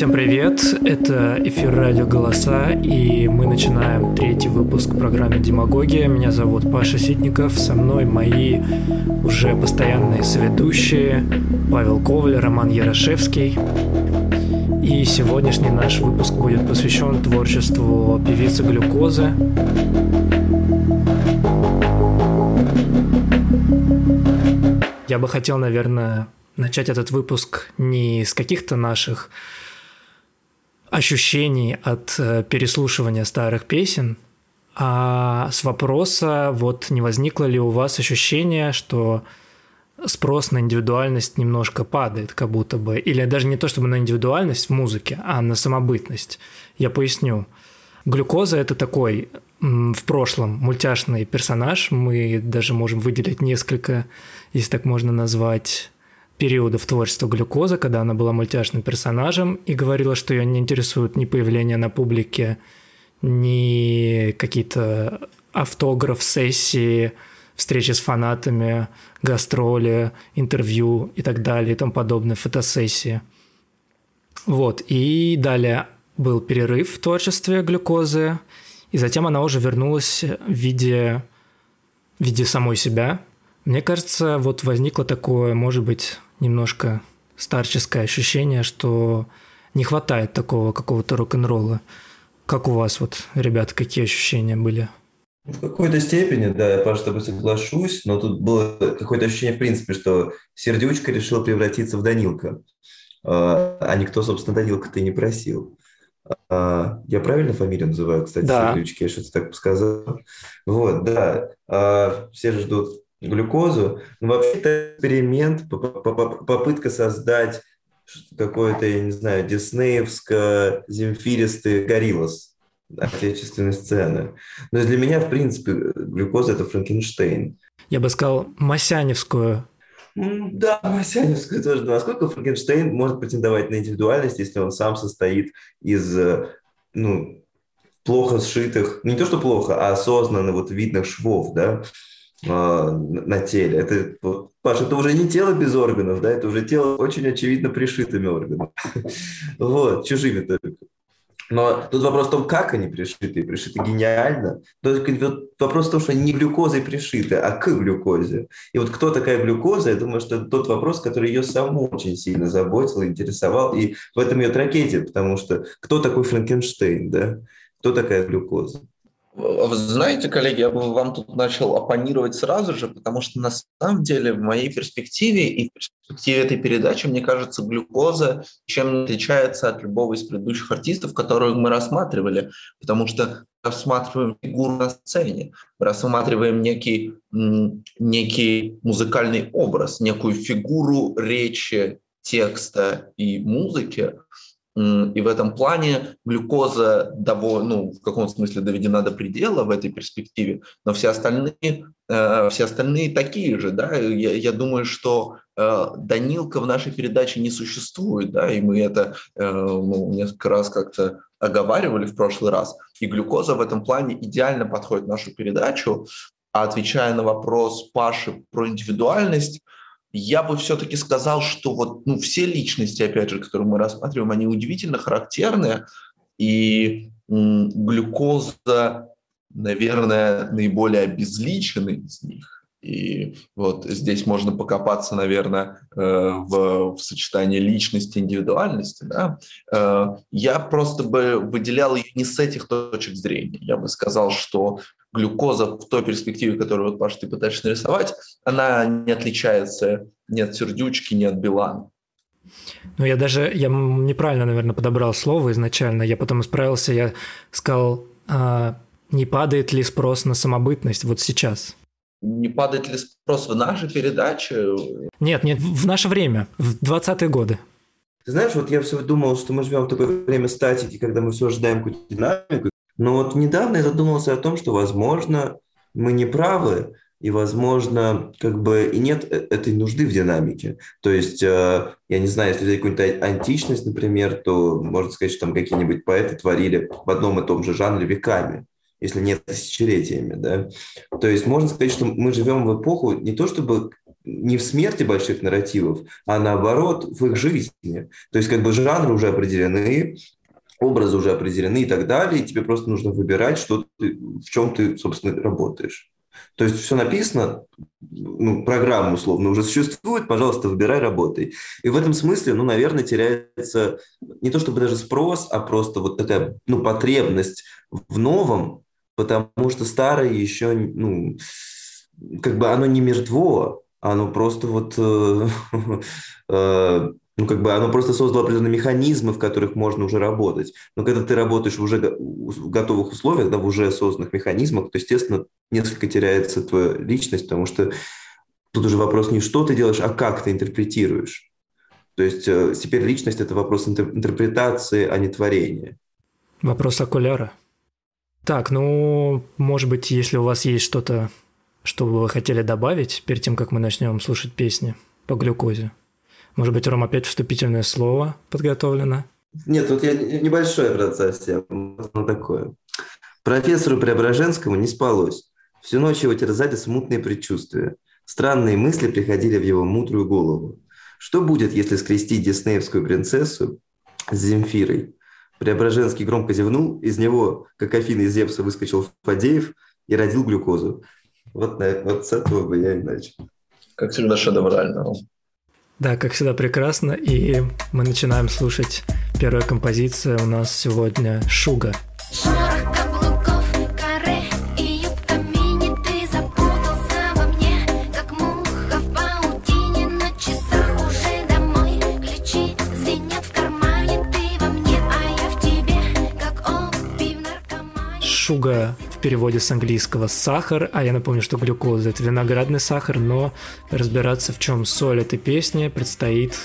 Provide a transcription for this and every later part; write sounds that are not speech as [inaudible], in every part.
Всем привет! Это эфир радио «Голоса», и мы начинаем третий выпуск программы «Демагогия». Меня зовут Паша Ситников, со мной мои уже постоянные соведущие Павел Коваль, Роман Ярошевский. И сегодняшний наш выпуск будет посвящен творчеству певицы Глюкозы. Я бы хотел, наверное, начать этот выпуск не с каких-то наших ощущений от э, переслушивания старых песен, а с вопроса, вот не возникло ли у вас ощущение, что спрос на индивидуальность немножко падает, как будто бы, или даже не то чтобы на индивидуальность в музыке, а на самобытность. Я поясню. Глюкоза – это такой в прошлом мультяшный персонаж. Мы даже можем выделить несколько, если так можно назвать, периодов творчества глюкоза, когда она была мультяшным персонажем и говорила, что ее не интересует ни появление на публике, ни какие-то автограф-сессии, встречи с фанатами, гастроли, интервью и так далее и тому подобное, фотосессии. Вот, и далее был перерыв в творчестве глюкозы, и затем она уже вернулась в виде, в виде самой себя. Мне кажется, вот возникло такое, может быть, немножко старческое ощущение, что не хватает такого какого-то рок-н-ролла. Как у вас, вот, ребята, какие ощущения были? В какой-то степени, да, я, Паша, с тобой соглашусь, но тут было какое-то ощущение, в принципе, что Сердючка решил превратиться в Данилка, а, а никто, собственно, Данилка-то не просил. А, я правильно фамилию называю, кстати, да. Сердючки, я что-то так сказал. Вот, да, а, все ждут глюкозу. Но вообще это эксперимент, попытка создать какое-то, я не знаю, диснеевско-земфиристый гориллос отечественной сцены. Но для меня, в принципе, глюкоза – это Франкенштейн. Я бы сказал, Масяневскую. Да, [laughs] Масяневскую тоже. Насколько Франкенштейн может претендовать на индивидуальность, если он сам состоит из ну, плохо сшитых, не то что плохо, а осознанно вот видных швов, да, а, на теле. Это, Паша, это уже не тело без органов, да, это уже тело очень очевидно пришитыми органами. [laughs] Вот, чужими только. Но тут вопрос в том, как они пришиты. Пришиты гениально. То есть вопрос в том, что они не глюкозой пришиты, а к глюкозе. И вот кто такая глюкоза, я думаю, что это тот вопрос, который ее саму очень сильно заботил, интересовал. И в этом ее трагедия, потому что кто такой Франкенштейн, да? Кто такая глюкоза? Вы знаете, коллеги, я бы вам тут начал оппонировать сразу же, потому что на самом деле в моей перспективе и в перспективе этой передачи, мне кажется, глюкоза чем отличается от любого из предыдущих артистов, которых мы рассматривали, потому что рассматриваем фигуру на сцене, рассматриваем некий, некий музыкальный образ, некую фигуру речи, текста и музыки, и в этом плане глюкоза довольно, ну, в каком смысле доведена до предела в этой перспективе, но все остальные, э, все остальные такие же. Да? Я, я думаю, что э, Данилка в нашей передаче не существует, да, и мы это э, ну, несколько раз как-то оговаривали в прошлый раз. И глюкоза в этом плане идеально подходит в нашу передачу. А отвечая на вопрос Паши про индивидуальность, я бы все-таки сказал, что вот ну, все личности, опять же, которые мы рассматриваем, они удивительно характерны, и глюкоза, наверное, наиболее обезличенный из них. И вот здесь можно покопаться, наверное, э, в, в сочетании личности индивидуальности. Да? Э, я просто бы выделял ее не с этих точек зрения. Я бы сказал, что глюкоза в той перспективе, которую, вот, Паша, ты пытаешься нарисовать, она не отличается ни от сердючки, ни от Билана. Ну, я даже, я неправильно, наверное, подобрал слово изначально, я потом исправился, я сказал, а, не падает ли спрос на самобытность вот сейчас? Не падает ли спрос в нашей передаче? Нет, нет, в наше время, в 20-е годы. Ты знаешь, вот я все думал, что мы живем в такое время статики, когда мы все ожидаем какую-то динамику, но вот недавно я задумался о том, что, возможно, мы не правы, и, возможно, как бы и нет э, этой нужды в динамике. То есть, э, я не знаю, если взять какую-нибудь античность, например, то можно сказать, что там какие-нибудь поэты творили в одном и том же жанре веками, если нет тысячелетиями, да. То есть, можно сказать, что мы живем в эпоху не то чтобы не в смерти больших нарративов, а наоборот в их жизни. То есть как бы жанры уже определены, образы уже определены и так далее, и тебе просто нужно выбирать, что ты, в чем ты, собственно, работаешь. То есть все написано, ну, программа условно уже существует, пожалуйста, выбирай, работай. И в этом смысле, ну, наверное, теряется не то чтобы даже спрос, а просто вот такая, ну, потребность в новом, потому что старое еще, ну, как бы оно не мертво, оно просто вот э, [laughs] э, ну, как бы оно просто создало определенные механизмы, в которых можно уже работать. Но когда ты работаешь в уже готовых условиях, да, в уже созданных механизмах, то, естественно, несколько теряется твоя личность, потому что тут уже вопрос не что ты делаешь, а как ты интерпретируешь. То есть э, теперь личность – это вопрос интерпретации, а не творения. Вопрос окуляра. Так, ну, может быть, если у вас есть что-то, что вы хотели добавить перед тем, как мы начнем слушать песни по глюкозе. Может быть, Ром, опять вступительное слово подготовлено? Нет, вот я небольшое, брат, совсем. Такое. Профессору Преображенскому не спалось. Всю ночь его терзали смутные предчувствия. Странные мысли приходили в его мудрую голову. Что будет, если скрестить диснеевскую принцессу с Земфирой? Преображенский громко зевнул, из него, как Афина из Зевса, выскочил Фадеев и родил глюкозу. Вот, вот с этого бы я и начал. Как всегда шедеврально. Да, как всегда прекрасно. И мы начинаем слушать первая композиция у нас сегодня «Шуга». Шорох Шуга в переводе с английского сахар, а я напомню, что глюкоза это виноградный сахар, но разбираться в чем соль этой песни предстоит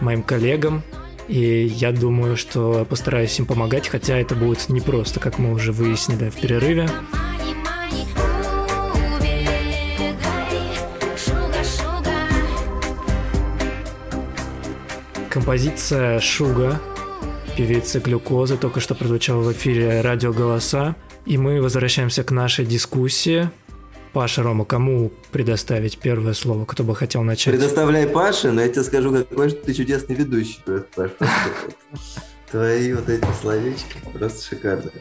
моим коллегам, и я думаю, что постараюсь им помогать, хотя это будет непросто, как мы уже выяснили в перерыве. Композиция «Шуга» певицы Глюкозы, только что прозвучала в эфире «Радио Голоса». И мы возвращаемся к нашей дискуссии. Паша, Рома, кому предоставить первое слово? Кто бы хотел начать? Предоставляй Паше, но я тебе скажу, какой же ты чудесный ведущий. Твои вот эти словечки просто шикарные.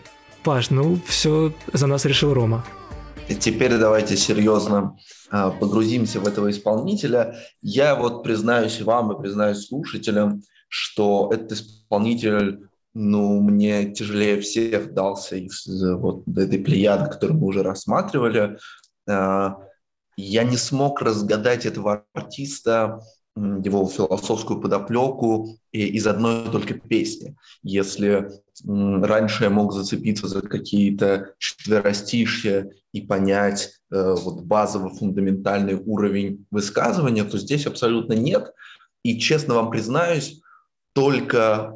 Паш, ну все за нас решил Рома. Теперь давайте серьезно а, погрузимся в этого исполнителя. Я вот признаюсь вам и признаюсь слушателям, что этот исполнитель, ну, мне тяжелее всех дался из вот этой плеяды, которую мы уже рассматривали. А, я не смог разгадать этого артиста, его философскую подоплеку из одной только песни. Если раньше я мог зацепиться за какие-то четверостишья и понять э, вот базовый фундаментальный уровень высказывания, то здесь абсолютно нет. И честно вам признаюсь, только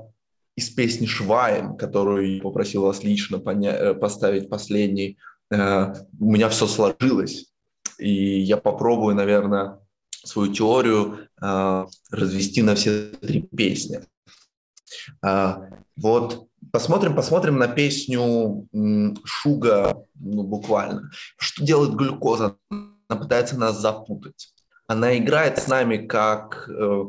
из песни «Швайн», которую я попросил вас лично поня- э, поставить последний, э, у меня все сложилось. И я попробую, наверное, свою теорию э, развести на все три песни. Э, вот посмотрим, посмотрим на песню Шуга, ну, буквально. Что делает глюкоза? Она пытается нас запутать. Она играет с нами как э,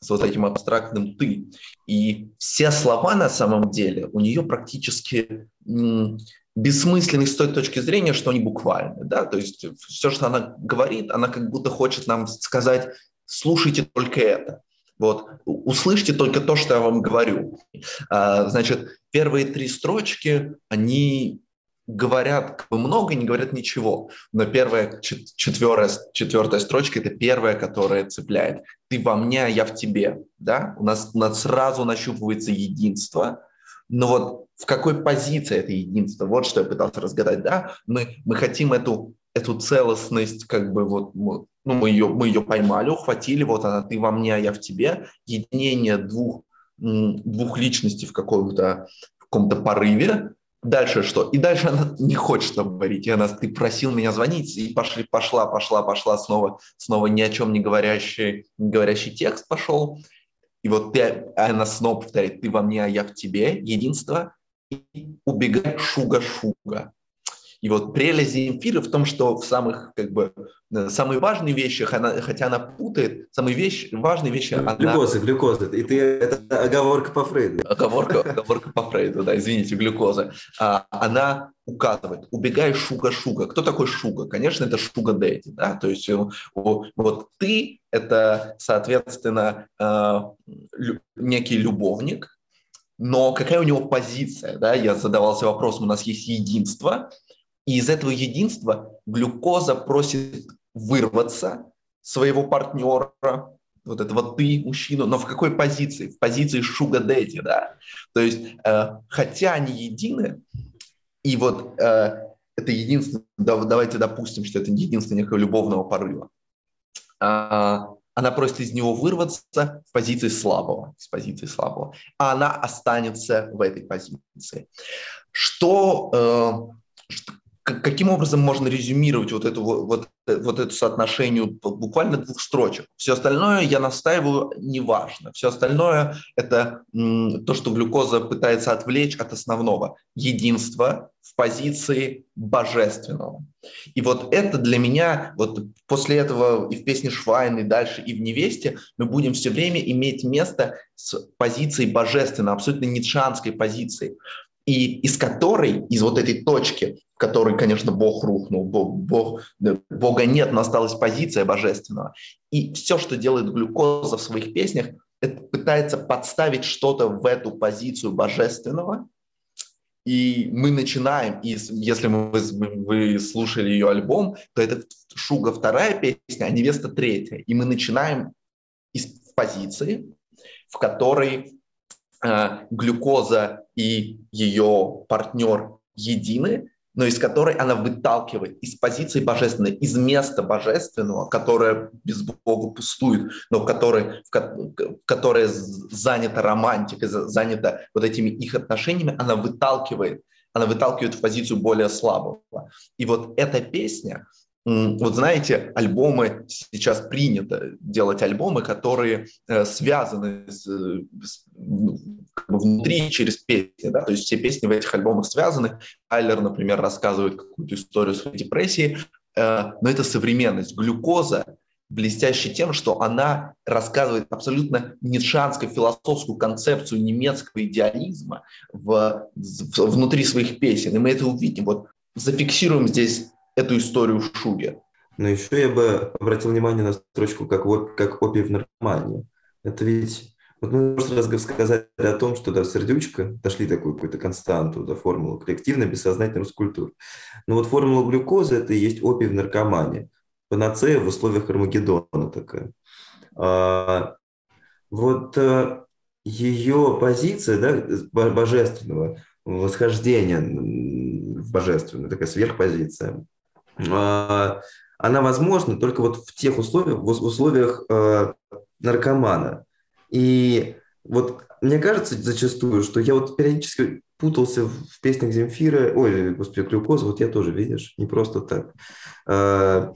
с вот этим абстрактным «ты». И все слова на самом деле у нее практически бессмысленны с той точки зрения, что они буквальны. Да? То есть все, что она говорит, она как будто хочет нам сказать «слушайте только это». Вот, услышьте только то, что я вам говорю. А, значит, первые три строчки, они говорят много, не говорят ничего. Но первая, четвертая, четвертая строчка – это первая, которая цепляет. Ты во мне, а я в тебе. Да? У, нас, у нас сразу нащупывается единство. Но вот в какой позиции это единство? Вот что я пытался разгадать. Да? Мы, мы хотим эту, эту целостность, как бы вот ну, мы, ее, мы ее поймали, ухватили, вот она, ты во мне, а я в тебе. Единение двух, двух личностей в каком-то в каком-то порыве, Дальше что? И дальше она [laughs] не хочет говорить. И она, ты просил меня звонить, и пошли, пошла, пошла, пошла, снова, снова ни о чем не говорящий, не говорящий текст пошел. И вот ты, она снова повторяет, ты во мне, а я в тебе, единство, и убегай шуга-шуга. И вот прелесть Земфиры в том, что в самых, как бы, э, самые важные вещи, она, хотя она путает, самые вещи, важные вещи... Она... глюкоза. И ты, это оговорка по Фрейду. Оговорка, [laughs] оговорка по Фрейду, да, извините, глюкоза. А, она указывает, убегай шуга-шуга. Кто такой шуга? Конечно, это шуга-дэдди, да, то есть вот ты – это, соответственно, э, некий любовник, но какая у него позиция, да, я задавался вопросом, у нас есть единство, и из этого единства глюкоза просит вырваться своего партнера, вот этого ты, мужчину, но в какой позиции? В позиции шуга дэдди, да. То есть, э, хотя они едины, и вот э, это единство, да, давайте допустим, что это единство некого любовного порыва, э, она просит из него вырваться в позиции слабого, с позиции слабого, а она останется в этой позиции. Что, э, каким образом можно резюмировать вот эту, вот, вот эту соотношение буквально двух строчек? Все остальное, я настаиваю, неважно. Все остальное – это то, что глюкоза пытается отвлечь от основного – единства в позиции божественного. И вот это для меня, вот после этого и в песне Швайн, и дальше, и в «Невесте» мы будем все время иметь место с позицией божественной, абсолютно ницшанской позиции и из которой, из вот этой точки, в которой, конечно, Бог рухнул, Бог, Бог, Бога нет, но осталась позиция божественного. И все, что делает глюкоза в своих песнях, это пытается подставить что-то в эту позицию божественного, и мы начинаем, и если мы, вы слушали ее альбом, то это Шуга вторая песня, а Невеста третья. И мы начинаем из позиции, в которой э, глюкоза и ее партнер едины, но из которой она выталкивает из позиции божественной, из места божественного, которое без Бога пустует, но которое, в которое занято романтикой, занято вот этими их отношениями, она выталкивает, она выталкивает в позицию более слабого. И вот эта песня, вот знаете, альбомы, сейчас принято делать альбомы, которые э, связаны с, с, ну, внутри через песни, да, то есть все песни в этих альбомах связаны. Айлер, например, рассказывает какую-то историю своей депрессии, э, но это современность. Глюкоза блестящая тем, что она рассказывает абсолютно ницшанскую философскую концепцию немецкого идеализма в, в, внутри своих песен. И мы это увидим. Вот зафиксируем здесь эту историю в Шуге. Но еще я бы обратил внимание на строчку как, как опий в наркомании. Это ведь... Вот мы в прошлый сказали о том, что да, сердючка, дошли такую какую-то константу, да, формулу коллективной бессознательной рускультуры. Но вот формула глюкозы – это и есть опий в наркомании. Панацея в условиях Армагеддона такая. А, вот а, ее позиция да, божественного восхождения в божественную, такая сверхпозиция, а, она возможна только вот в тех условиях, в условиях э, наркомана. И вот мне кажется зачастую, что я вот периодически путался в песнях Земфира, ой, господи, глюкоза, вот я тоже, видишь, не просто так. Э,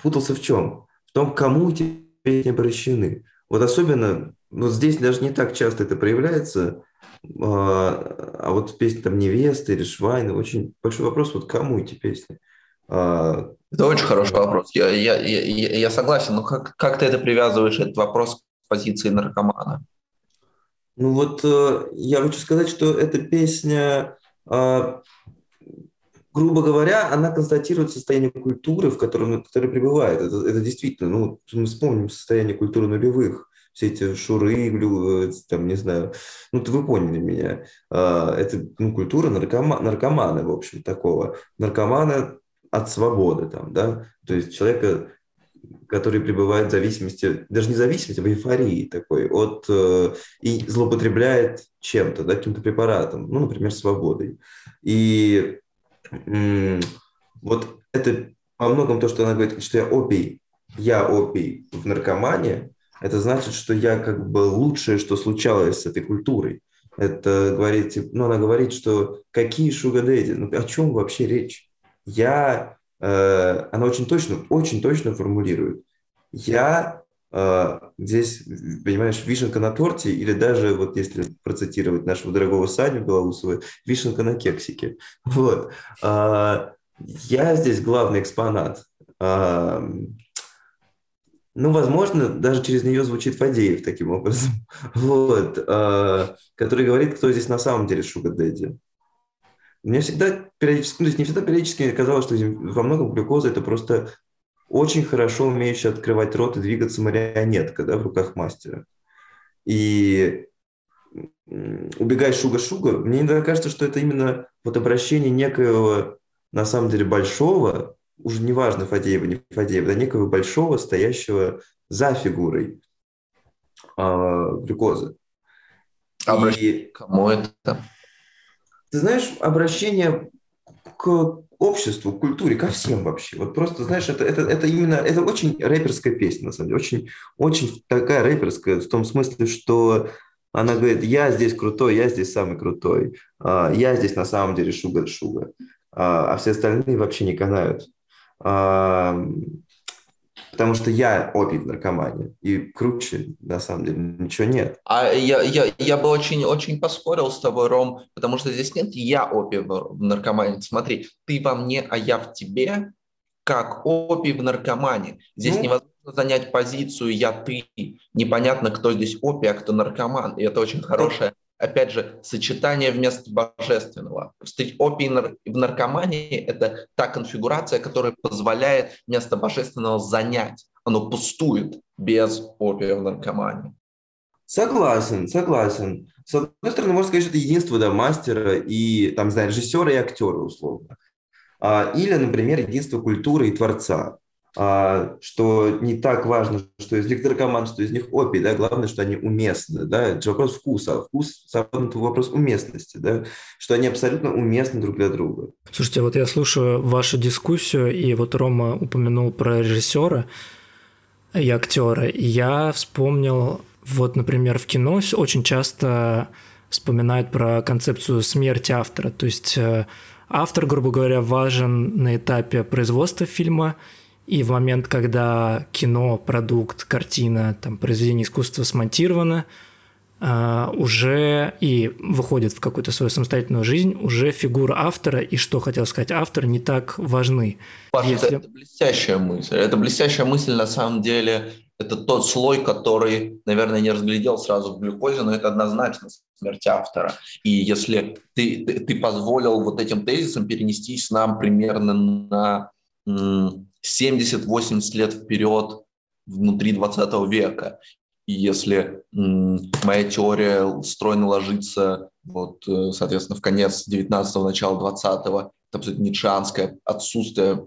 путался в чем? В том, кому эти песни обращены. Вот особенно, вот здесь даже не так часто это проявляется, а, а вот песни там «Невеста» или «Швайна» очень большой вопрос, вот кому эти песни? А, это очень хороший вопрос. Я, я, я, я согласен, но как, как ты это привязываешь, этот вопрос позиции наркомана? Ну вот э, я хочу сказать, что эта песня, а, грубо говоря, она констатирует состояние культуры, в котором, в которой пребывает. Это, это действительно, ну, мы вспомним состояние культуры нулевых, все эти шуры, э, там, не знаю, ну, вы поняли меня. Это ну, культура наркома, наркомана, в общем, такого. Наркомана от свободы, там, да, то есть человека, который пребывает в зависимости, даже не зависимости, а в эйфории такой, от, э, и злоупотребляет чем-то, да, каким-то препаратом, ну, например, свободой. И вот это во многом то, что она говорит, что я опий, я опий в наркомане, это значит, что я как бы лучшее, что случалось с этой культурой. Это говорит, ну, она говорит, что какие шугадэдди, ну, о чем вообще речь? я, она очень точно, очень точно формулирует. Я э, здесь, понимаешь, вишенка на торте, или даже, вот если процитировать нашего дорогого Саню Белоусова, вишенка на кексике. Вот. Э, я здесь главный экспонат. Ну, возможно, даже через нее звучит Фадеев таким образом, [laughs] вот, который говорит, кто здесь на самом деле Шуга Дэдди. Мне всегда периодически, ну, то есть не всегда периодически казалось, что во многом глюкоза это просто очень хорошо умеющая открывать рот и двигаться марионетка да, в руках мастера. И убегай шуга-шуга, мне иногда кажется, что это именно вот обращение некоего, на самом деле, большого, уже неважно, Фадеева, не Фадеева, да, некого большого, стоящего за фигурой э, глюкозы. Обращение и... кому это? Ты знаешь, обращение к обществу, к культуре, ко всем вообще. Вот просто, знаешь, это, это, это именно, это очень рэперская песня, на самом деле. Очень, очень такая рэперская в том смысле, что она говорит, я здесь крутой, я здесь самый крутой, а, я здесь на самом деле шуга-шуга, а, а все остальные вообще не канают. Потому что я опий в наркомании, и круче, на самом деле, ничего нет. А я, я, я бы очень, очень поспорил с тобой, Ром, потому что здесь нет «я опий в наркомании». Смотри, ты во мне, а я в тебе, как опий в наркомании. Здесь ну, невозможно занять позицию «я ты». Непонятно, кто здесь опий, а кто наркоман. И это очень хорошее, опять же, сочетание вместо божественного. Опий в наркомании – это та конфигурация, которая позволяет вместо божественного занять. Оно пустует без опия в наркомании. Согласен, согласен. С одной стороны, можно сказать, что это единство да, мастера и, там, знаю, режиссера и актера, условно. А, или, например, единство культуры и творца. А, что не так важно, что из них наркоман, что из них опий, да, главное, что они уместны, да, это вопрос вкуса, а вкус, это вопрос уместности, да, что они абсолютно уместны друг для друга. Слушайте, вот я слушаю вашу дискуссию, и вот Рома упомянул про режиссера и актера, и я вспомнил, вот, например, в кино очень часто вспоминают про концепцию смерти автора, то есть э, автор, грубо говоря, важен на этапе производства фильма – и в момент, когда кино, продукт, картина, там, произведение искусства смонтировано, Uh, уже и выходит в какую-то свою самостоятельную жизнь, уже фигура автора и что хотел сказать автор не так важны. Паша, Если... это, это блестящая мысль. Это блестящая мысль на самом деле. Это тот слой, который, наверное, не разглядел сразу в глюкозе, но это однозначно смерть автора. И если ты, ты, ты позволил вот этим тезисам перенестись нам примерно на 70-80 лет вперед внутри 20 века. И если моя теория стройно ложится, вот, э, соответственно, в конец 19-го, начало 20-го, это абсолютно ницшанское отсутствие,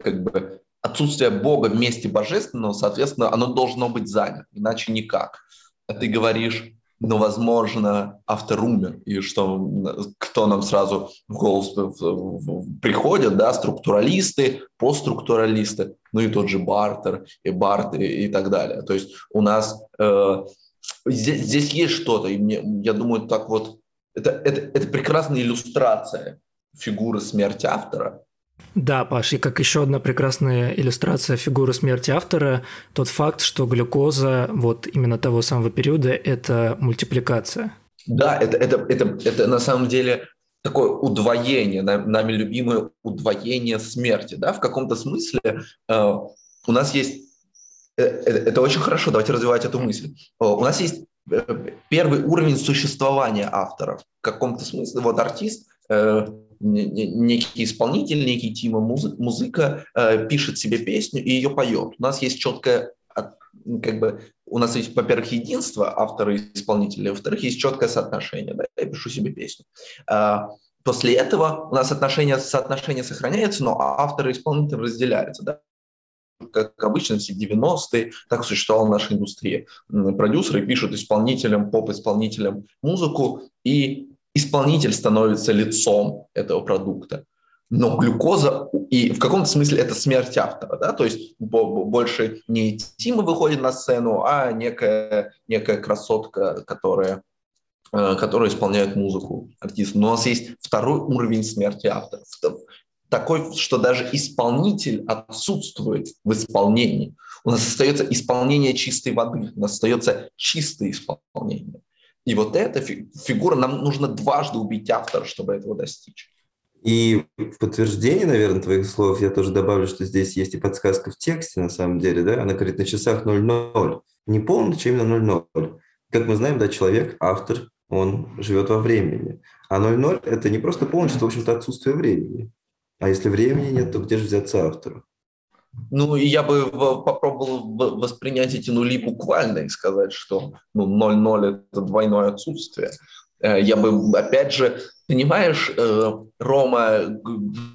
как бы, отсутствие Бога вместе божественного, соответственно, оно должно быть занято, иначе никак. А ты говоришь, но, возможно, автор умер, и что кто нам сразу в голову приходят, да, структуралисты, постструктуралисты, ну и тот же Бартер, и Барт, и, и так далее. То есть у нас э, здесь, здесь есть что-то, и мне, я думаю, так вот, это, это, это прекрасная иллюстрация фигуры смерти автора, да, Паш, и как еще одна прекрасная иллюстрация фигуры смерти автора, тот факт, что глюкоза вот именно того самого периода – это мультипликация. Да, это, это, это, это на самом деле такое удвоение, нами любимое удвоение смерти. Да? В каком-то смысле э, у нас есть, э, э, это очень хорошо, давайте развивать эту мысль. Э, у нас есть э, первый уровень существования авторов. В каком-то смысле вот артист э, некий исполнитель, некий Тима музыка, э, пишет себе песню и ее поет. У нас есть четкое, как бы, у нас есть, во-первых, единство автора и исполнителя, во-вторых, есть четкое соотношение. Да? Я пишу себе песню. А, после этого у нас отношение, соотношение сохраняется, но автор и исполнитель разделяются. Да? как обычно, все 90-е, так существовала наша индустрия. Продюсеры пишут исполнителям, поп-исполнителям музыку, и исполнитель становится лицом этого продукта. Но глюкоза, и в каком-то смысле это смерть автора, да, то есть больше не Тима выходит на сцену, а некая, некая красотка, которая, э, которая исполняет музыку артиста. Но у нас есть второй уровень смерти автора, такой, что даже исполнитель отсутствует в исполнении. У нас остается исполнение чистой воды, у нас остается чистое исполнение. И вот эта фигура, нам нужно дважды убить автора, чтобы этого достичь. И в подтверждение, наверное, твоих слов я тоже добавлю, что здесь есть и подсказка в тексте, на самом деле, да, она говорит на часах 00, не полночь, а именно 00. Как мы знаем, да, человек, автор, он живет во времени. А 00 – это не просто полночь, это, в общем-то, отсутствие времени. А если времени нет, то где же взяться автору? Ну, и я бы попробовал воспринять эти нули буквально и сказать, что ну, 0,0 – это двойное отсутствие. Э, я бы, опять же, Понимаешь, э, Рома,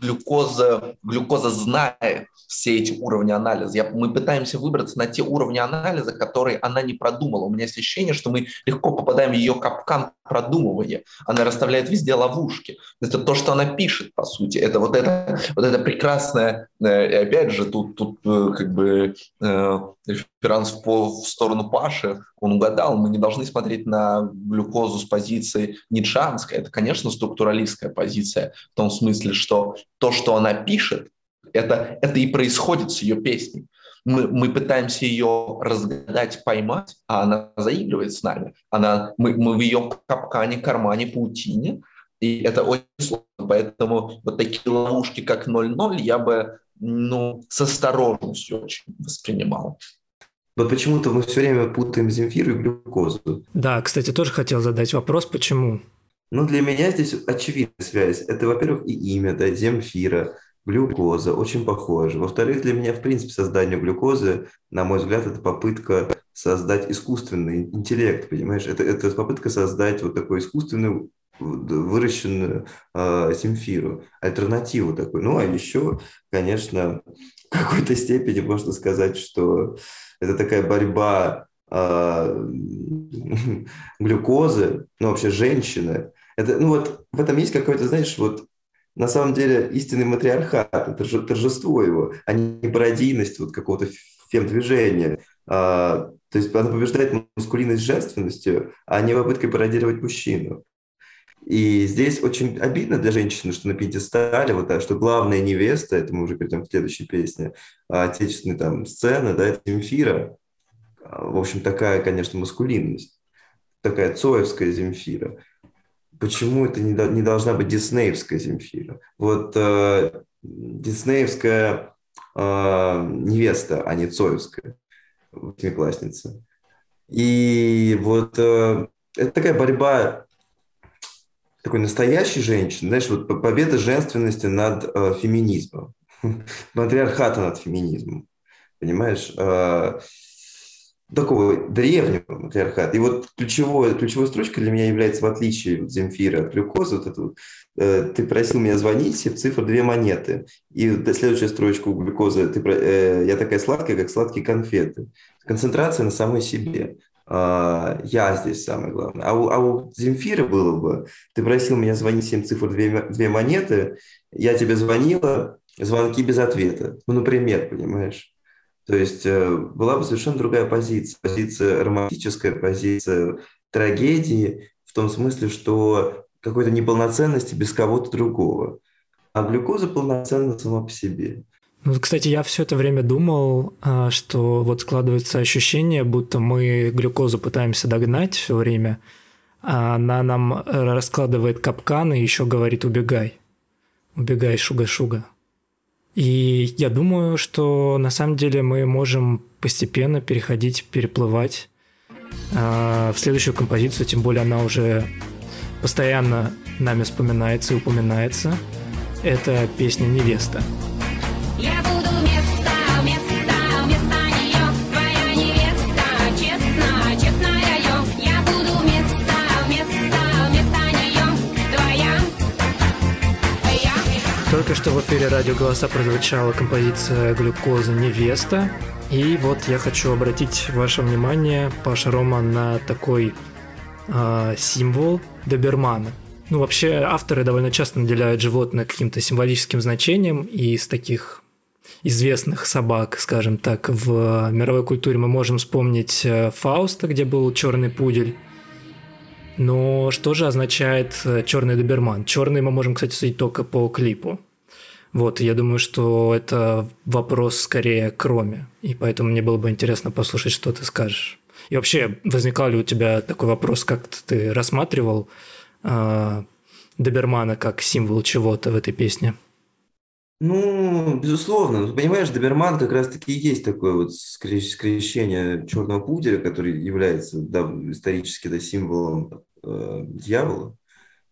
глюкоза, глюкоза знает все эти уровни анализа. Я, мы пытаемся выбраться на те уровни анализа, которые она не продумала. У меня есть ощущение, что мы легко попадаем в ее капкан продумывания. Она расставляет везде ловушки. Это то, что она пишет, по сути. Это вот это, вот это прекрасное, э, и опять же, тут, тут э, как бы реферанс в, в сторону Паши, он угадал, мы не должны смотреть на глюкозу с позиции ницшанской. Это, конечно, структуралистская позиция в том смысле, что то, что она пишет, это, это и происходит с ее песней. Мы, мы пытаемся ее разгадать, поймать, а она заигрывает с нами. Она, мы, мы в ее капкане, кармане, паутине, и это очень сложно. Поэтому вот такие ловушки, как 0-0, я бы ну, с осторожностью очень воспринимал. Вот почему-то мы все время путаем земфиру и глюкозу. Да, кстати, тоже хотел задать вопрос, почему? Ну, для меня здесь очевидная связь. Это, во-первых, и имя, да, земфира, глюкоза, очень похоже. Во-вторых, для меня, в принципе, создание глюкозы, на мой взгляд, это попытка создать искусственный интеллект, понимаешь? Это, это попытка создать вот такой искусственную выращенную э, земфиру, альтернативу такой. Ну, а еще, конечно, [laughs] в какой-то степени можно сказать, что это такая борьба [laughs] глюкозы, ну, вообще женщины, это, ну вот в этом есть какой-то, знаешь, вот на самом деле истинный матриархат, это торжество его, а не пародийность вот какого-то фем-движения. А, то есть она побеждает маскулинность женственностью, а не попыткой пародировать мужчину. И здесь очень обидно для женщины, что на пьедестале, вот, так, что главная невеста, это мы уже перейдем к следующей песне, а, отечественной там сцены, да, это Земфира. В общем, такая, конечно, маскулинность, такая цоевская Земфира почему это не, не должна быть диснеевская Земфира? Вот э, диснеевская э, невеста, а не Цоевская восьмиклассница. И вот э, это такая борьба такой настоящей женщины, знаешь, вот победа женственности над э, феминизмом, [laughs] матриархата над феминизмом, понимаешь? Э, такого древнего матриархата. И вот ключевой, ключевой строчкой для меня является, в отличие от Земфира, от глюкозы, вот это вот, э, ты просил меня звонить, цифра две монеты. И следующая строчка у глюкозы, ты, э, я такая сладкая, как сладкие конфеты. Концентрация на самой себе. Uh, я здесь самое главное. А у, а у Земфира было бы, ты просил меня звонить 7 цифр, две, две монеты, я тебе звонила, звонки без ответа. Ну, например, понимаешь? То есть э, была бы совершенно другая позиция, позиция романтическая, позиция трагедии, в том смысле, что какой-то неполноценности без кого-то другого. А глюкоза полноценна сама по себе. Ну, кстати, я все это время думал, а, что вот складывается ощущение, будто мы глюкозу пытаемся догнать все время, а она нам раскладывает капканы и еще говорит «убегай». «Убегай, шуга-шуга». И я думаю, что на самом деле мы можем постепенно переходить, переплывать э, в следующую композицию, тем более она уже постоянно нами вспоминается и упоминается. Это песня «Невеста». Только что в эфире радио «Голоса» прозвучала композиция «Глюкоза невеста». И вот я хочу обратить ваше внимание, Паша Рома, на такой э, символ добермана. Ну, вообще, авторы довольно часто наделяют животное каким-то символическим значением, и из таких известных собак, скажем так, в мировой культуре мы можем вспомнить э, Фауста, где был черный пудель. Но что же означает э, черный доберман? Черный мы можем, кстати, судить только по клипу. Вот, я думаю, что это вопрос скорее к Роме, и поэтому мне было бы интересно послушать, что ты скажешь. И вообще, возникал ли у тебя такой вопрос, как ты рассматривал э, добермана как символ чего-то в этой песне? Ну, безусловно. Понимаешь, доберман как раз-таки и есть такое вот скрещение черного пуделя, который является да, исторически да, символом э, дьявола,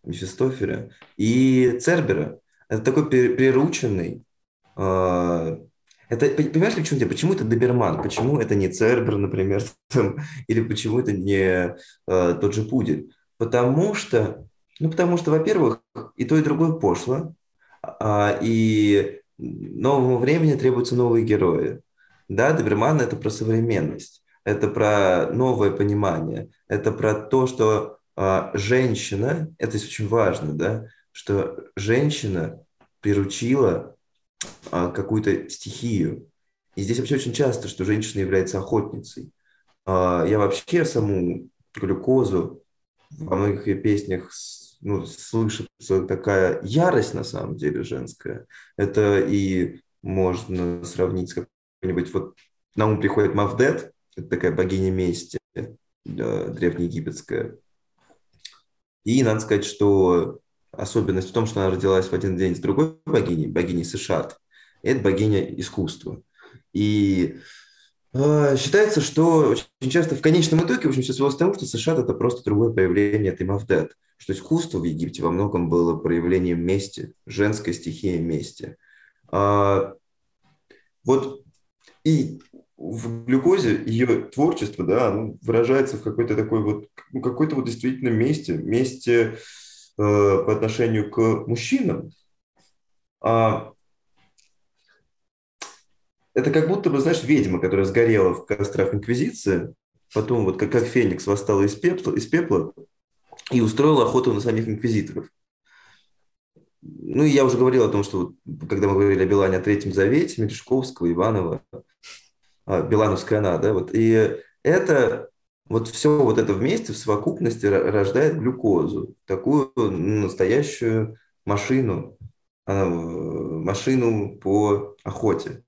Мефистофеля, и Цербера. Это такой прирученный. Э, это, понимаешь ли, в чем? Почему это доберман? Почему это не Цербер, например, [laughs] там, или почему это не э, тот же пудель? Потому что, ну, потому что, во-первых, и то, и другое пошло, а, и новому времени требуются новые герои. Да, Доберман – это про современность, это про новое понимание, это про то, что а, женщина, это очень важно, да, что женщина приручила а, какую-то стихию. И здесь вообще очень часто, что женщина является охотницей. А, я вообще саму глюкозу во многих ее песнях ну, слышится такая ярость на самом деле женская. Это и можно сравнить с какой-нибудь... Вот на ум приходит Мавдет, это такая богиня мести э, древнеегипетская. И надо сказать, что особенность в том, что она родилась в один день с другой богиней, богиней Сышат. Это богиня искусства. И э, считается, что очень часто в конечном итоге, в общем, все свелось к тому, что Сышат – это просто другое проявление этой Мавдет что искусство в Египте во многом было проявлением мести, женской стихии мести. А, вот и в глюкозе ее творчество, да, оно выражается в какой-то такой вот, ну, какой-то вот действительно месте, месте по отношению к мужчинам. А, это как будто бы, знаешь, ведьма, которая сгорела в кострах Инквизиции, потом вот как, как Феникс восстала из пепла, из пепла и устроил охоту на самих инквизиторов. Ну, и я уже говорил о том, что вот, когда мы говорили о Билане, о Третьем Завете, Мережковского, Иванова, а, Билановская она, да, вот, и это, вот все вот это вместе в совокупности рождает глюкозу, такую настоящую машину, машину по охоте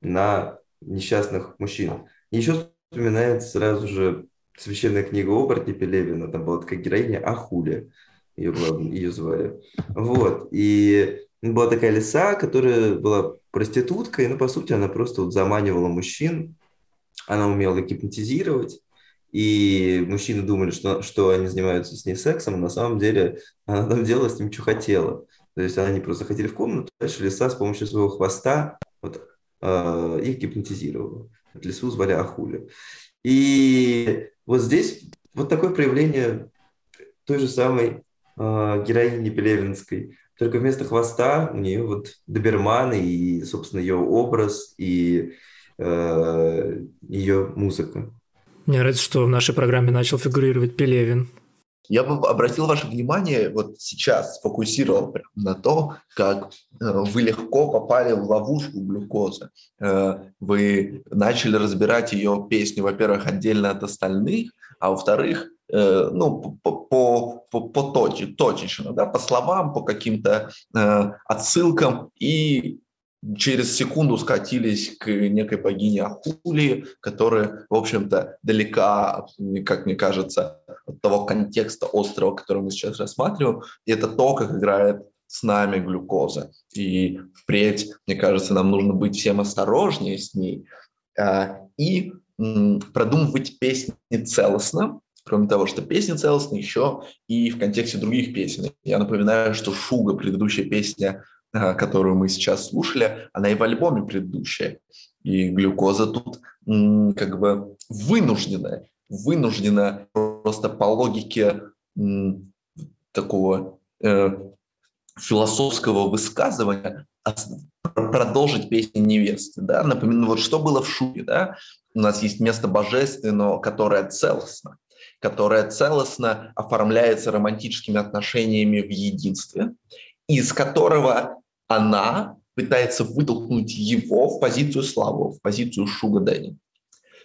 на несчастных мужчин. Еще вспоминается сразу же священная книга оборотни Пелевина, там была такая героиня Ахуля, ее, ее звали. Вот, и была такая лиса, которая была проституткой, ну, по сути, она просто вот заманивала мужчин, она умела гипнотизировать, и мужчины думали, что, что они занимаются с ней сексом, а на самом деле она там делала с ним, что хотела. То есть они просто заходили в комнату, дальше лиса с помощью своего хвоста вот, э, их гипнотизировала. Лису звали Ахуля. И вот здесь вот такое проявление той же самой э, героини Пелевинской. Только вместо хвоста у нее вот доберман и, собственно, ее образ и э, ее музыка. Мне нравится, что в нашей программе начал фигурировать Пелевин. Я бы обратил ваше внимание, вот сейчас сфокусировал на то, как э, вы легко попали в ловушку глюкозы. Э, вы начали разбирать ее песню, во-первых, отдельно от остальных, а во-вторых, э, ну, по, по, по, по точечно, да, по словам, по каким-то отсылкам, и через секунду скатились к некой богине Ахули, которая, в общем-то, далека, как мне кажется, от того контекста острова, который мы сейчас рассматриваем. И это то, как играет с нами глюкоза. И впредь, мне кажется, нам нужно быть всем осторожнее с ней а, и продумывать песни целостно, кроме того, что песни целостны, еще и в контексте других песен. Я напоминаю, что «Шуга», предыдущая песня которую мы сейчас слушали, она и в альбоме предыдущая. И глюкоза тут как бы вынуждена, вынуждена просто по логике такого э, философского высказывания продолжить песню невесты. Да? Напомню, вот что было в Шубе. Да? У нас есть место божественного, которое целостно, которое целостно оформляется романтическими отношениями в единстве, из которого она пытается вытолкнуть его в позицию славы, в позицию Шуга Дэнни.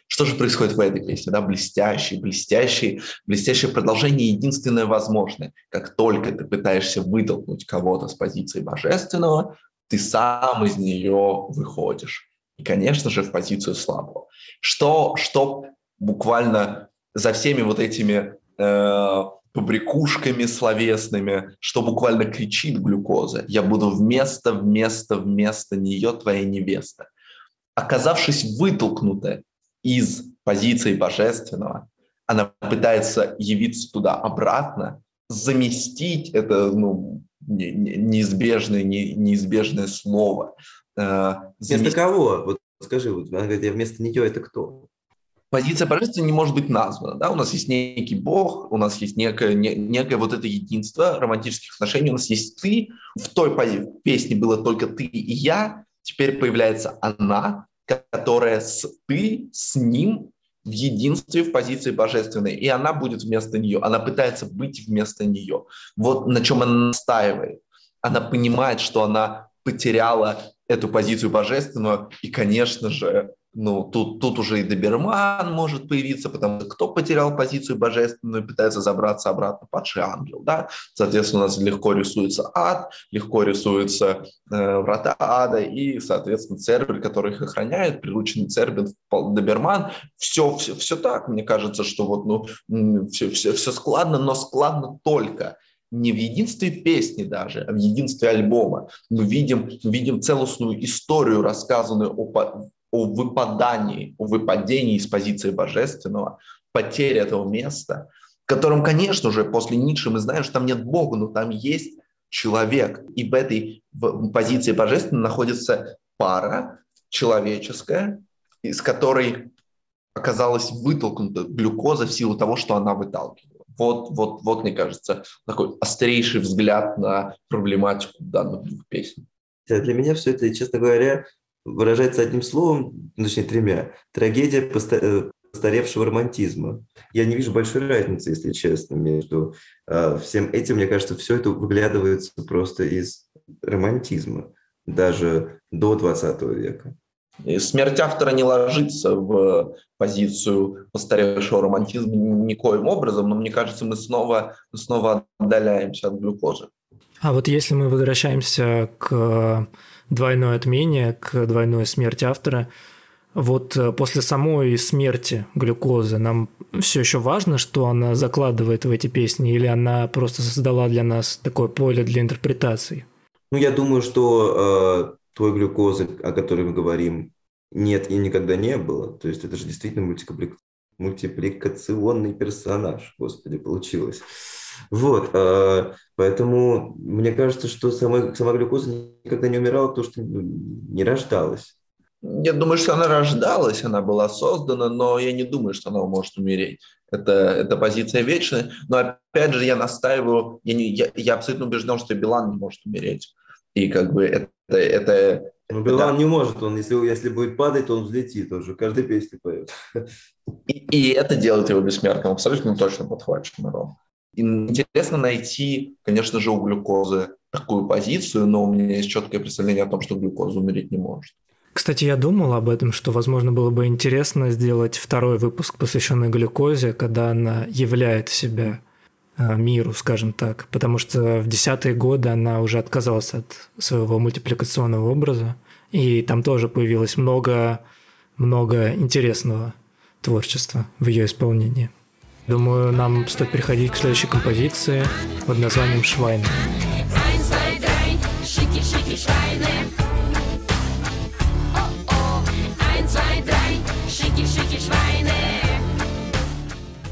Что же происходит в этой песне? Да, блестящий, блестящий, блестящее продолжение единственное возможное. Как только ты пытаешься вытолкнуть кого-то с позиции божественного, ты сам из нее выходишь. И, конечно же, в позицию слабого. Что, что буквально за всеми вот этими э, побрякушками словесными, что буквально кричит глюкоза. Я буду вместо, вместо, вместо нее твоя невеста. Оказавшись вытолкнутой из позиции божественного, она пытается явиться туда обратно, заместить это ну, неизбежное, неизбежное слово. Э, вместо кого? Вот скажи, вот, она говорит, я вместо нее это кто? Позиция божественности не может быть названа. Да? У нас есть некий Бог, у нас есть некое, не, некое вот это единство романтических отношений, у нас есть ты. В той песне было только ты и я, теперь появляется она, которая с ты, с ним в единстве в позиции божественной, и она будет вместо нее, она пытается быть вместо нее. Вот на чем она настаивает. Она понимает, что она потеряла эту позицию божественную, и, конечно же, ну, тут, тут уже и доберман может появиться, потому что кто потерял позицию божественную, пытается забраться обратно, падший ангел, да, соответственно, у нас легко рисуется ад, легко рисуются э, врата ада и, соответственно, Цербер, который их охраняет, прирученный Цербер, доберман, все, все, все так, мне кажется, что вот, ну, все, все, все складно, но складно только не в единстве песни даже, а в единстве альбома. Мы видим, видим целостную историю, рассказанную о о выпадании, о выпадении из позиции божественного, потере этого места, в котором, конечно же, после Ницше мы знаем, что там нет Бога, но там есть человек. И в этой позиции божественной находится пара человеческая, из которой оказалась вытолкнута глюкоза в силу того, что она выталкивала. Вот, вот, вот, мне кажется, такой острейший взгляд на проблематику данных двух песен. Для меня все это, честно говоря, выражается одним словом, ну, точнее тремя, трагедия э, постаревшего романтизма. Я не вижу большой разницы, если честно, между э, всем этим. Мне кажется, все это выглядывается просто из романтизма, даже до 20 века. И смерть автора не ложится в позицию постаревшего романтизма никоим образом, но мне кажется, мы снова, снова отдаляемся от глюкозы. А вот если мы возвращаемся к двойной отмене, к двойной смерти автора. Вот э, после самой смерти глюкозы нам все еще важно, что она закладывает в эти песни, или она просто создала для нас такое поле для интерпретаций? Ну, я думаю, что э, той глюкозы, о которой мы говорим, нет и никогда не было. То есть это же действительно мультиплик... мультипликационный персонаж, господи, получилось. Вот, э, поэтому мне кажется, что сама, сама глюкоза никогда не умирала, потому что ну, не рождалась. Я думаю, что она рождалась, она была создана, но я не думаю, что она может умереть. Это, это позиция вечная. Но опять же, я настаиваю, я, не, я, я абсолютно убежден, что Билан не может умереть. И как бы это... это но Билан да. не может, он если, если будет падать, то он взлетит уже, каждой песне поет. И, и это делает его бессмертным, абсолютно точно подхвачено, Ром. Интересно найти, конечно же, у глюкозы такую позицию, но у меня есть четкое представление о том, что глюкоза умереть не может. Кстати, я думал об этом, что, возможно, было бы интересно сделать второй выпуск, посвященный глюкозе, когда она являет себя э, миру, скажем так, потому что в десятые годы она уже отказалась от своего мультипликационного образа, и там тоже появилось много, много интересного творчества в ее исполнении. Думаю, нам стоит переходить к следующей композиции под названием «Швайн».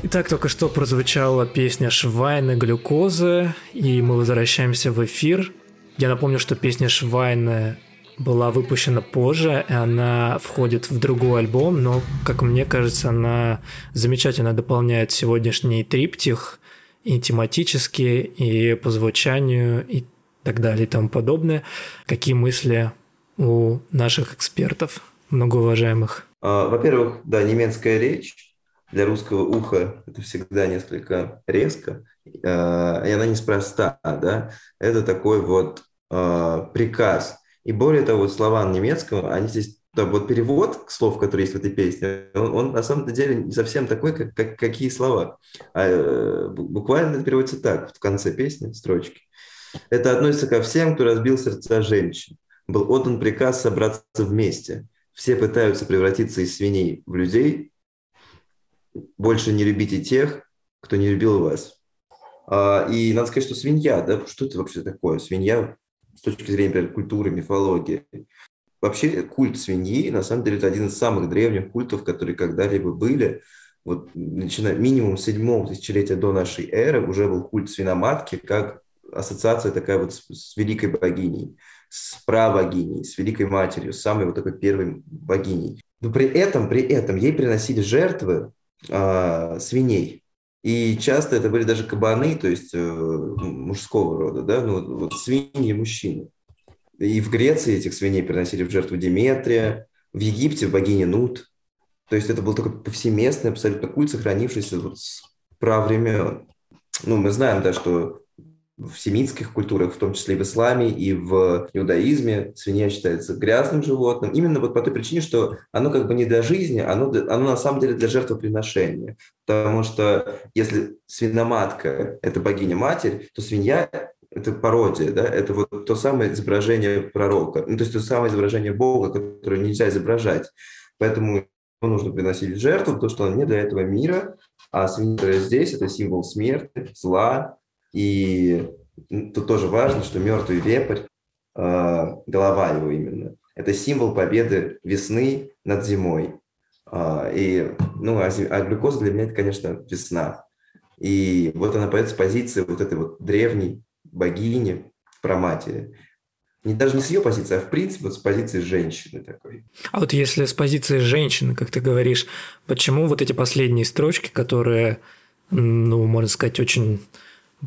Итак, только что прозвучала песня «Швайны глюкозы», и мы возвращаемся в эфир. Я напомню, что песня «Швайны» была выпущена позже, и она входит в другой альбом, но, как мне кажется, она замечательно дополняет сегодняшний триптих и тематически, и по звучанию, и так далее, и тому подобное. Какие мысли у наших экспертов, многоуважаемых? А, во-первых, да, немецкая речь для русского уха это всегда несколько резко, а, и она неспроста, да, это такой вот а, приказ – и более того, слова на немецком, они здесь, да, вот перевод слов, которые есть в этой песне, он, он на самом деле не совсем такой, как, как какие слова. А, э, буквально это переводится так, в конце песни, строчки. Это относится ко всем, кто разбил сердца женщин. Был отдан приказ собраться вместе. Все пытаются превратиться из свиней в людей. Больше не любите тех, кто не любил вас. А, и надо сказать, что свинья, да, что это вообще такое? Свинья точки зрения например, культуры, мифологии. Вообще культ свиньи, на самом деле, это один из самых древних культов, которые когда-либо были. Вот начиная минимум седьмого тысячелетия до нашей эры уже был культ свиноматки как ассоциация такая вот с, с великой богиней, с правогиней, с великой матерью, с самой вот такой первой богиней. Но при этом, при этом ей приносили жертвы э, свиней. И часто это были даже кабаны, то есть э, мужского рода, да, ну вот свиньи мужчины. И в Греции этих свиней приносили в жертву Деметрия, в Египте в богине Нут. То есть это был такой повсеместный абсолютно культ, сохранившийся вот с правремен. Ну, мы знаем, да, что в семитских культурах, в том числе и в исламе, и в иудаизме, свинья считается грязным животным. Именно вот по той причине, что оно как бы не для жизни, оно, оно на самом деле для жертвоприношения. Потому что если свиноматка – это богиня-матерь, то свинья это пародия, да, это вот то самое изображение пророка, ну, то есть то самое изображение Бога, которое нельзя изображать. Поэтому ему нужно приносить жертву, потому что он не для этого мира, а свинья здесь – это символ смерти, зла, и тут тоже важно, что мертвый вепрь, а, голова его именно, это символ победы весны над зимой. А, и, ну, а, а глюкоза для меня это, конечно, весна. И вот она поет с позиции вот этой вот древней богини, проматери. Не даже не с ее позиции, а в принципе вот с позиции женщины такой. А вот если с позиции женщины, как ты говоришь, почему вот эти последние строчки, которые, ну, можно сказать, очень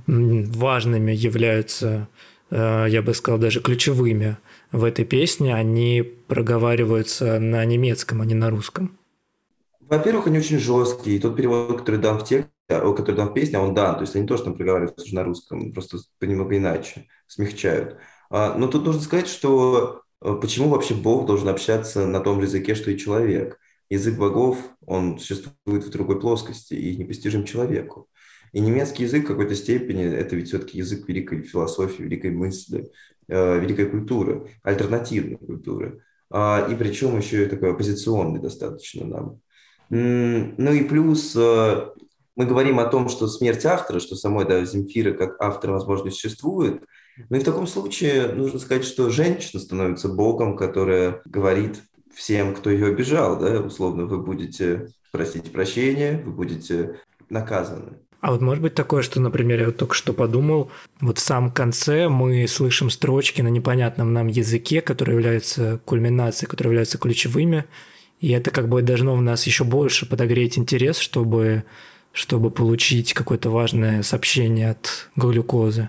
важными являются, э, я бы сказал, даже ключевыми в этой песне, они проговариваются на немецком, а не на русском? Во-первых, они очень жесткие. Тот перевод, который дан в текст, который дан в песне, он дан. То есть они тоже там проговариваются уже на русском, просто немного иначе, смягчают. А, но тут нужно сказать, что э, почему вообще Бог должен общаться на том же языке, что и человек? Язык богов, он существует в другой плоскости и непостижим человеку. И немецкий язык в какой-то степени это ведь все-таки язык великой философии, великой мысли, э, великой культуры, альтернативной культуры. А, и причем еще и такой оппозиционный достаточно нам. Ну и плюс э, мы говорим о том, что смерть автора, что самой да, Земфиры как автора, возможно, существует. Но и в таком случае нужно сказать, что женщина становится богом, которая говорит всем, кто ее обижал, да, условно, вы будете просить прощения, вы будете наказаны. А вот может быть такое, что, например, я вот только что подумал, вот в самом конце мы слышим строчки на непонятном нам языке, которые являются кульминацией, которые являются ключевыми, и это как бы должно в нас еще больше подогреть интерес, чтобы, чтобы получить какое-то важное сообщение от глюкозы.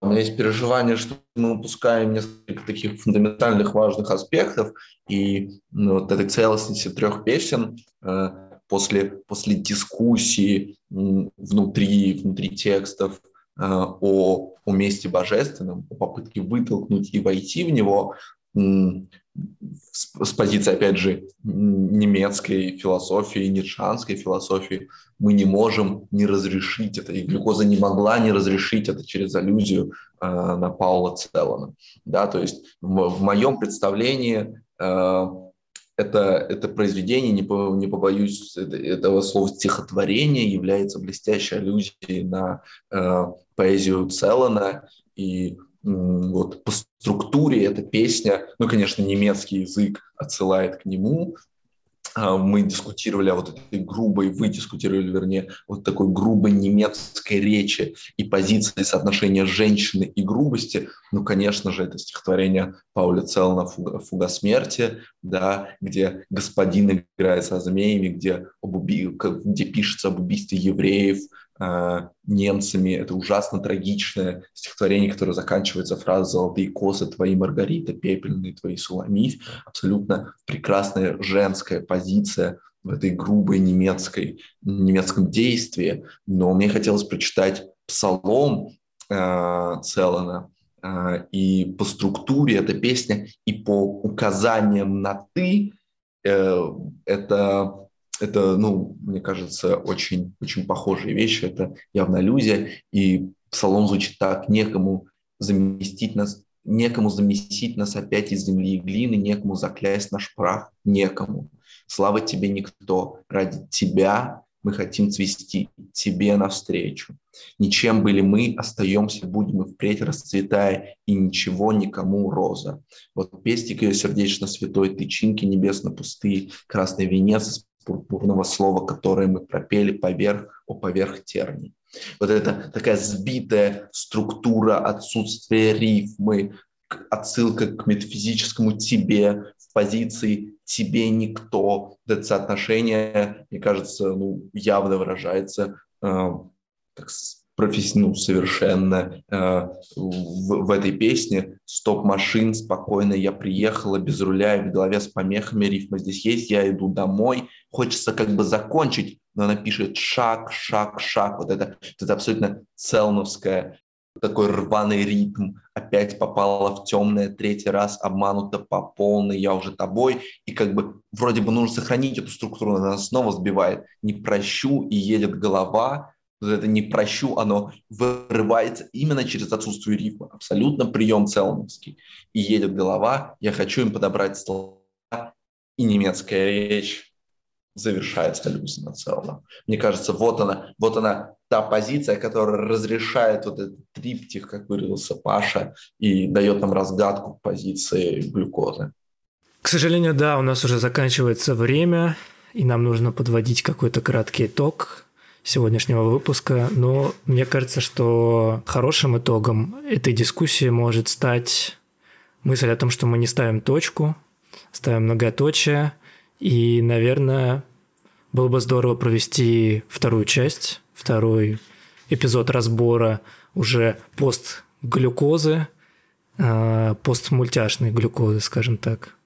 У меня есть переживание, что мы упускаем несколько таких фундаментальных важных аспектов, и ну, вот этой целостности трех песен э, после, после дискуссии внутри, внутри текстов э, о, о месте божественном, о попытке вытолкнуть и войти в него, с, с позиции, опять же, немецкой философии, ницшанской философии, мы не можем не разрешить это, и глюкоза не могла не разрешить это через аллюзию э, на Паула Целлана. Да, то есть в, в моем представлении э, это, это произведение, не, по, не побоюсь этого слова, стихотворение является блестящей аллюзией на э, поэзию Целлана. И вот по структуре эта песня, ну, конечно, немецкий язык отсылает к нему, мы дискутировали о вот этой грубой, вы дискутировали, вернее, вот такой грубой немецкой речи и позиции соотношения женщины и грубости. Ну, конечно же, это стихотворение Пауля Целна «Фуга, «Фуга смерти», да, где господин играет со змеями, где, об уби... где пишется об убийстве евреев, немцами. Это ужасно трагичное стихотворение, которое заканчивается фразой «Золотые косы твои, Маргарита, пепельные твои, Суламифь». Абсолютно прекрасная женская позиция в этой грубой немецкой, немецком действии. Но мне хотелось прочитать псалом э, Целана, э, и по структуре эта песня, и по указаниям на «ты» э, это это, ну, мне кажется, очень, очень похожие вещи. Это явно аллюзия. И псалом звучит так. Некому заместить нас, некому заместить нас опять из земли и глины, некому заклясть наш прах, некому. Слава тебе никто. Ради тебя мы хотим цвести тебе навстречу. Ничем были мы, остаемся, будем и впредь расцветая, и ничего никому роза. Вот пестик ее сердечно святой, тычинки небесно пустые, красный венец из пурпурного слова, которое мы пропели поверх, о поверх терний. Вот это такая сбитая структура отсутствия рифмы, отсылка к метафизическому тебе в позиции тебе никто. Это соотношение, мне кажется, ну, явно выражается э, так, профессионально, ну, совершенно э, в, в этой песне. Стоп машин, спокойно я приехала без руля и в голове с помехами рифма здесь есть, я иду домой. Хочется как бы закончить, но она пишет шаг, шаг, шаг. Вот это, это абсолютно целновская такой рваный ритм, опять попала в темное, третий раз обманута по полной, я уже тобой, и как бы вроде бы нужно сохранить эту структуру, но она снова сбивает. Не прощу, и едет голова, это не прощу, оно вырывается именно через отсутствие рифма. Абсолютно прием целновский. И едет голова, я хочу им подобрать слова, и немецкая речь завершается галлюцинационно. Мне кажется, вот она, вот она та позиция, которая разрешает вот этот триптих, как выразился Паша, и дает нам разгадку позиции глюкозы. К сожалению, да, у нас уже заканчивается время, и нам нужно подводить какой-то краткий итог сегодняшнего выпуска. Но мне кажется, что хорошим итогом этой дискуссии может стать мысль о том, что мы не ставим точку, ставим многоточие, и, наверное, было бы здорово провести вторую часть, второй эпизод разбора уже постглюкозы, э, постмультяшной глюкозы, скажем так.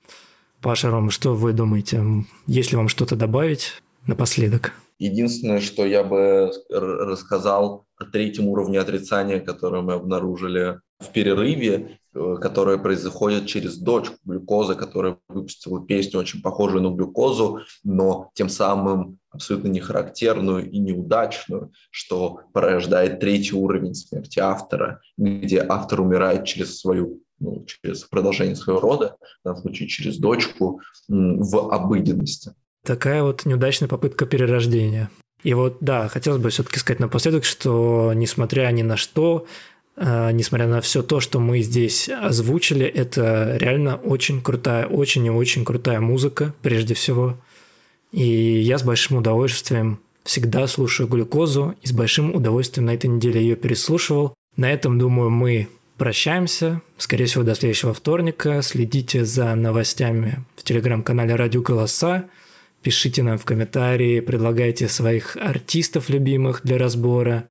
Паша, Рома, что вы думаете? Есть ли вам что-то добавить напоследок? Единственное, что я бы рассказал о третьем уровне отрицания, который мы обнаружили в перерыве, Э, которая происходит через дочку глюкозы, которая выпустила песню, очень похожую на глюкозу, но тем самым абсолютно не характерную и неудачную, что порождает третий уровень смерти автора, где автор умирает через свою ну, через продолжение своего рода, в данном случае через дочку, в обыденности. Такая вот неудачная попытка перерождения. И вот, да, хотелось бы все-таки сказать напоследок, что несмотря ни на что, а, несмотря на все то, что мы здесь озвучили, это реально очень крутая, очень и очень крутая музыка, прежде всего. И я с большим удовольствием всегда слушаю глюкозу и с большим удовольствием на этой неделе ее переслушивал. На этом, думаю, мы прощаемся. Скорее всего, до следующего вторника. Следите за новостями в телеграм-канале «Радио Голоса». Пишите нам в комментарии, предлагайте своих артистов любимых для разбора.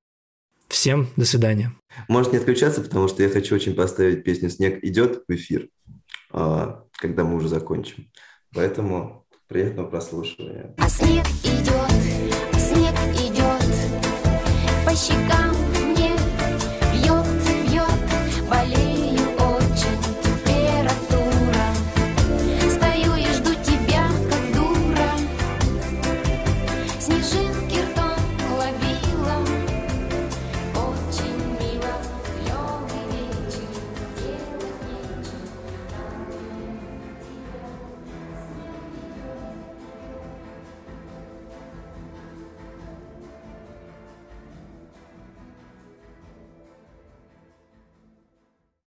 Всем до свидания. Можете не отключаться, потому что я хочу очень поставить песню «Снег идет» в эфир, а, когда мы уже закончим. Поэтому приятного прослушивания. А снег идет, а снег идет по щекам.